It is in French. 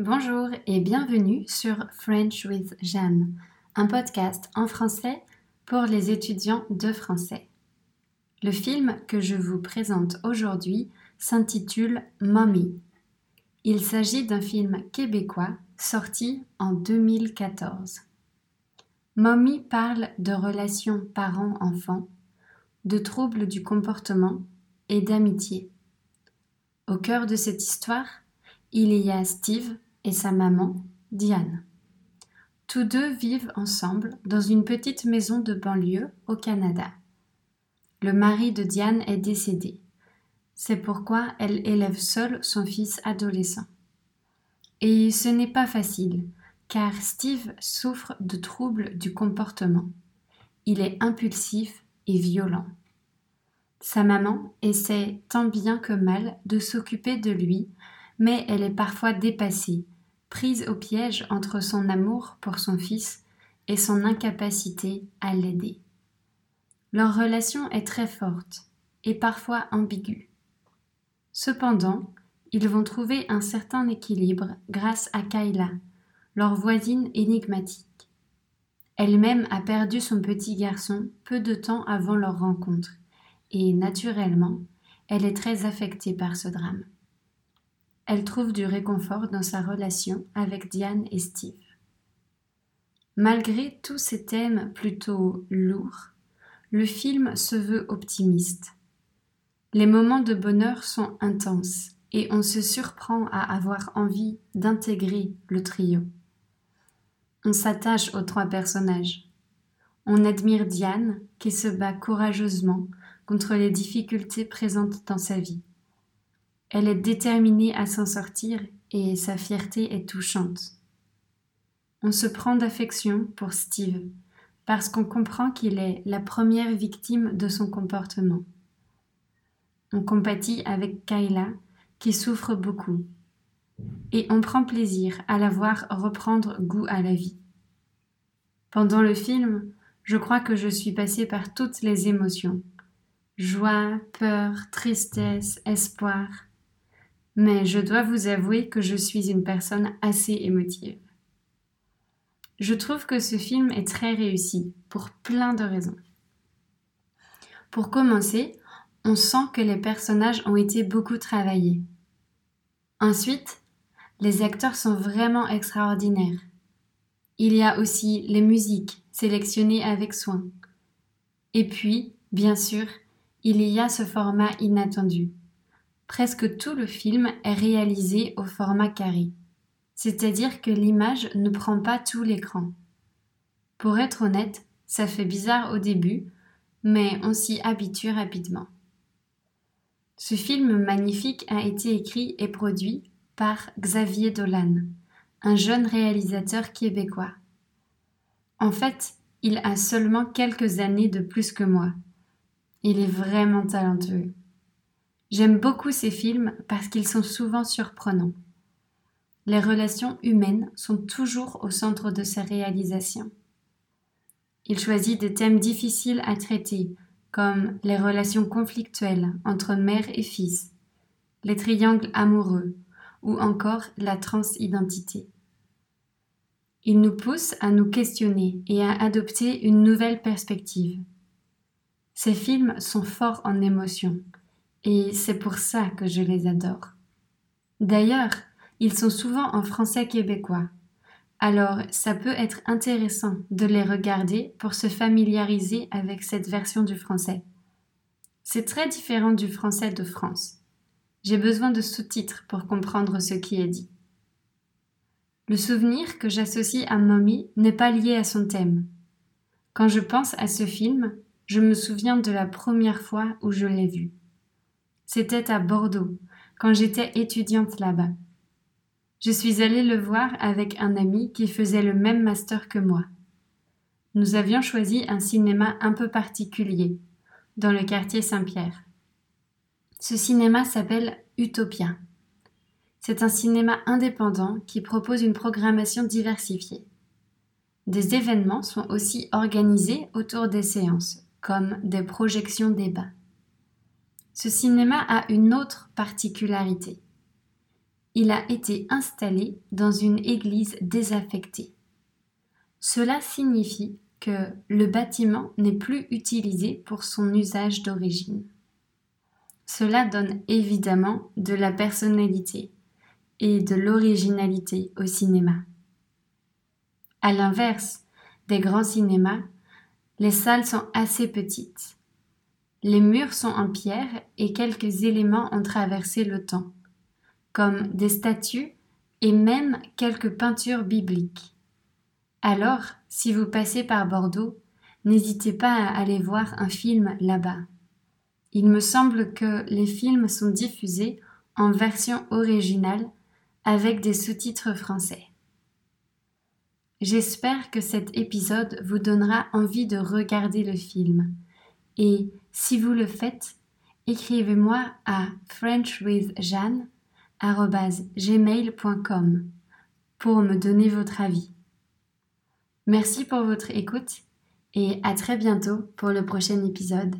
Bonjour et bienvenue sur French with Jeanne, un podcast en français pour les étudiants de français. Le film que je vous présente aujourd'hui s'intitule Mommy. Il s'agit d'un film québécois sorti en 2014. Mommy parle de relations parents-enfants, de troubles du comportement et d'amitié. Au cœur de cette histoire, il y a Steve et sa maman, Diane. Tous deux vivent ensemble dans une petite maison de banlieue au Canada. Le mari de Diane est décédé. C'est pourquoi elle élève seule son fils adolescent. Et ce n'est pas facile, car Steve souffre de troubles du comportement. Il est impulsif et violent. Sa maman essaie tant bien que mal de s'occuper de lui, mais elle est parfois dépassée, prise au piège entre son amour pour son fils et son incapacité à l'aider. Leur relation est très forte et parfois ambiguë. Cependant, ils vont trouver un certain équilibre grâce à Kayla, leur voisine énigmatique. Elle-même a perdu son petit garçon peu de temps avant leur rencontre et naturellement, elle est très affectée par ce drame. Elle trouve du réconfort dans sa relation avec Diane et Steve. Malgré tous ces thèmes plutôt lourds, le film se veut optimiste. Les moments de bonheur sont intenses et on se surprend à avoir envie d'intégrer le trio. On s'attache aux trois personnages. On admire Diane qui se bat courageusement contre les difficultés présentes dans sa vie. Elle est déterminée à s'en sortir et sa fierté est touchante. On se prend d'affection pour Steve parce qu'on comprend qu'il est la première victime de son comportement. On compatit avec Kayla qui souffre beaucoup et on prend plaisir à la voir reprendre goût à la vie. Pendant le film, je crois que je suis passée par toutes les émotions joie, peur, tristesse, espoir. Mais je dois vous avouer que je suis une personne assez émotive. Je trouve que ce film est très réussi pour plein de raisons. Pour commencer, on sent que les personnages ont été beaucoup travaillés. Ensuite, les acteurs sont vraiment extraordinaires. Il y a aussi les musiques sélectionnées avec soin. Et puis, bien sûr, il y a ce format inattendu. Presque tout le film est réalisé au format carré, c'est-à-dire que l'image ne prend pas tout l'écran. Pour être honnête, ça fait bizarre au début, mais on s'y habitue rapidement. Ce film magnifique a été écrit et produit par Xavier Dolan, un jeune réalisateur québécois. En fait, il a seulement quelques années de plus que moi. Il est vraiment talentueux. J'aime beaucoup ses films parce qu'ils sont souvent surprenants. Les relations humaines sont toujours au centre de ses réalisations. Il choisit des thèmes difficiles à traiter, comme les relations conflictuelles entre mère et fils, les triangles amoureux ou encore la transidentité. Il nous pousse à nous questionner et à adopter une nouvelle perspective. Ces films sont forts en émotion, et c'est pour ça que je les adore. D'ailleurs, ils sont souvent en français québécois, alors ça peut être intéressant de les regarder pour se familiariser avec cette version du français. C'est très différent du français de France. J'ai besoin de sous-titres pour comprendre ce qui est dit. Le souvenir que j'associe à Mommy n'est pas lié à son thème. Quand je pense à ce film, je me souviens de la première fois où je l'ai vu. C'était à Bordeaux, quand j'étais étudiante là-bas. Je suis allée le voir avec un ami qui faisait le même master que moi. Nous avions choisi un cinéma un peu particulier, dans le quartier Saint-Pierre. Ce cinéma s'appelle Utopia. C'est un cinéma indépendant qui propose une programmation diversifiée. Des événements sont aussi organisés autour des séances, comme des projections débats. Ce cinéma a une autre particularité. il a été installé dans une église désaffectée. Cela signifie que le bâtiment n'est plus utilisé pour son usage d'origine. Cela donne évidemment de la personnalité et de l'originalité au cinéma. À l'inverse des grands cinémas, les salles sont assez petites. Les murs sont en pierre et quelques éléments ont traversé le temps, comme des statues et même quelques peintures bibliques. Alors, si vous passez par Bordeaux, n'hésitez pas à aller voir un film là-bas. Il me semble que les films sont diffusés en version originale avec des sous-titres français. J'espère que cet épisode vous donnera envie de regarder le film. Et si vous le faites, écrivez-moi à frenchwithjeanne.gmail.com pour me donner votre avis. Merci pour votre écoute et à très bientôt pour le prochain épisode.